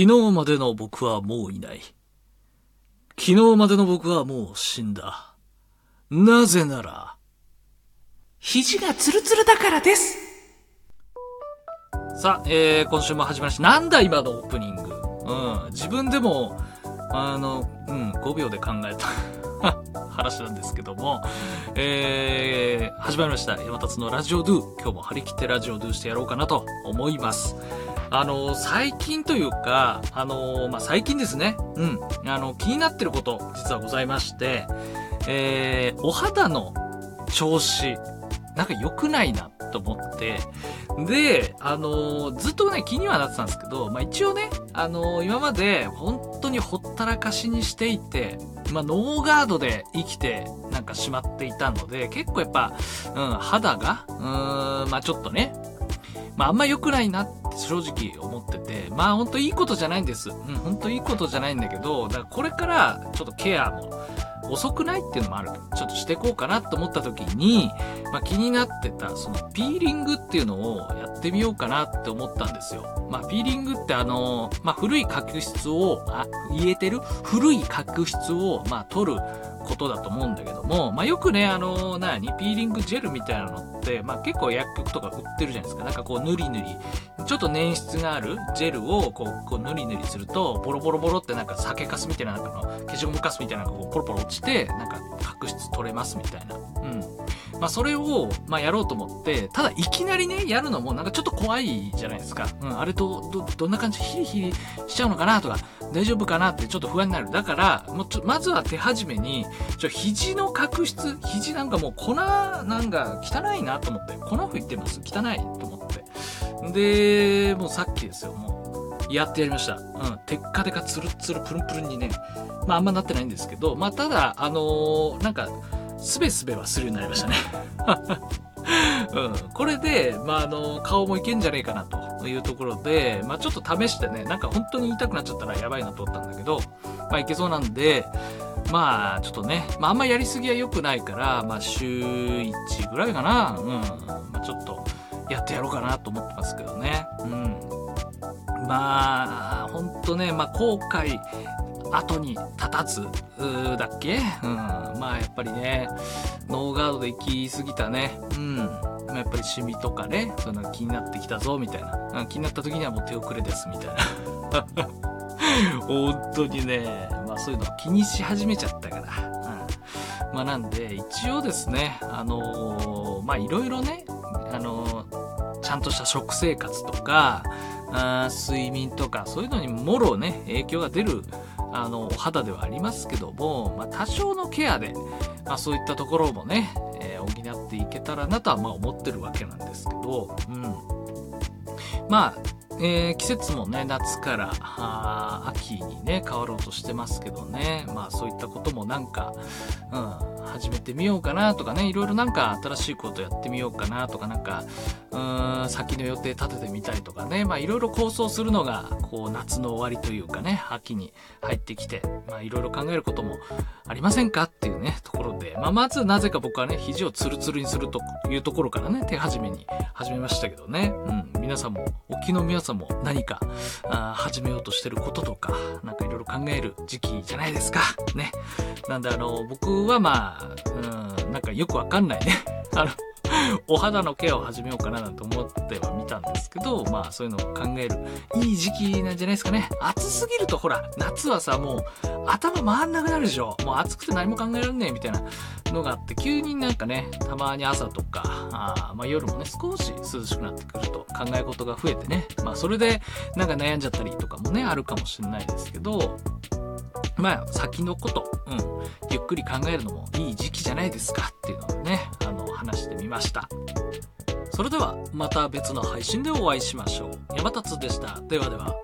昨日までの僕はもういない。昨日までの僕はもう死んだ。なぜなら、肘がツルツルだからです。さあ、えー、今週も始まりました。なんだ今のオープニング。うん、自分でも、あの、うん、5秒で考えた 話なんですけども、えー、始まりました。山達のラジオドゥ。今日も張り切ってラジオドゥしてやろうかなと思います。あの、最近というか、あの、まあ、最近ですね。うん。あの、気になってること、実はございまして、えー、お肌の調子、なんか良くないなと思って、で、あのーずっとね、気にはなってたんですけど、まあ、一応ね、あのー今まで本当にほったらかしにしていて、まあ、ノーガードで生きて、なんかしまっていたので、結構やっぱ、うん、肌が、うーん、まあ、ちょっとね、まあ、あんま良くないなっ正直思ってて、まあ、本当いいことじゃないんです。うん、本当いいことじゃないんだけど、だからこれからちょっとケアも遅くないっていうのもある。ちょっとしてこうかなと思った時に、まあ、気になってた、そのピーリングっていうのをやってみようかなって思ったんですよ。まあ、ピーリングってあの、まあ、古い角質を、あ、言えてる？古い角質を、まあ、取ることだと思うんだけども、まあ、よくね、あの、なに、ピーリングジェルみたいなのって、まあ、結構薬局とか売ってるじゃないですか。なんかこう、ぬりぬり、ちょっと粘質があるジェルを、こう、こう、ぬりぬりすると、ボロボロボロってなんか酒かすみたいな、なんかの、消しゴムかすみたいなのがこう、ポロポロ落ちて、なんか角質取れますみたいな。うん。まあ、それを、まあ、やろうと思って、ただ、いきなりね、やるのも、なんかちょっと怖いじゃないですか。うん、あれと、ど、どんな感じヒリヒリしちゃうのかなとか、大丈夫かなってちょっと不安になる。だから、もうちょ、まずは手始めに、ちょ、肘の角質、肘なんかもう粉、なんか汚いなと思って、粉吹いてます汚いと思って。で、もうさっきですよ、もう、やってやりました。うん、テッカテカツルッツルプルンプルンにね、まああんまなってないんですけど、まあただ、あのーなんか、スベスベはするようになりましたね。うん、これで、まあ、あの、顔もいけんじゃねえかなというところで、まあ、ちょっと試してね、なんか本当に痛くなっちゃったらやばいなと思ったんだけど、まあ、いけそうなんで、まあ、ちょっとね、まあ、あんまやりすぎは良くないから、まあ、週1ぐらいかな、うん、まあ、ちょっと、やってやろうかなと思ってますけどね。うん。まあ、ほんとね、まあ、後悔、後に立たず、だっけ？うん。まあ、やっぱりね、ノーガードで行き過ぎたね。うん。まやっぱりシミとかね、そういうの気になってきたぞ、みたいな。気になった時にはもう手遅れです、みたいな。本当にね、そういうのを気にし始めちゃったから。うん。まあなんで、一応ですね、あのーまあいろいろね、あのーちゃんとした食生活とか、あ睡眠とか、そういうのにもろね、影響が出る、あの、お肌ではありますけども、まあ多少のケアで、まあそういったところもね、えー補っていけたらなとはまあ思ってるわけなんですけど、うん。まあ、えー季節もね、夏から秋にね、変わろうとしてますけどね、まあそういったこともなんか、うん、始めてみようかなとかね、いろいろなんか新しいことやってみようかなとか、なんか、うーん、先の予定立ててみたりとかね、まあいろいろ構想するのが、こう夏の終わりというかね、秋に入ってきて、まあいろいろ考えることもありませんかっていうね、ところで、まあまずなぜか僕はね、肘をツルツルにするというところからね、手始めに始めましたけどね、うん、皆さんも、沖の皆さんも何か、あ始めようとしてることとか、なんかいろいろ考える時期じゃないですか。ね。なんであの、僕はまあ、うん、なんかよくわかんないね。あの、お肌のケアを始めようかななんて思ってはみたんですけど、まあそういうのを考えるいい時期なんじゃないですかね。暑すぎるとほら、夏はさ、もう頭回んなくなるでしょ。もう暑くて何も考えられねえみたいなのがあって、急になんかね、たまに朝とか、あまあ夜もね、少し涼しくなってくると考え事が増えてね、まあそれでなんか悩んじゃったりとかもね、あるかもしれないですけど、まあ先のこと、うん、ゆっくり考えるのもいい時期じゃないですかっていうのをね、あの、話してみました。それではまた別の配信でお会いしましょう。山達でした。ではでは。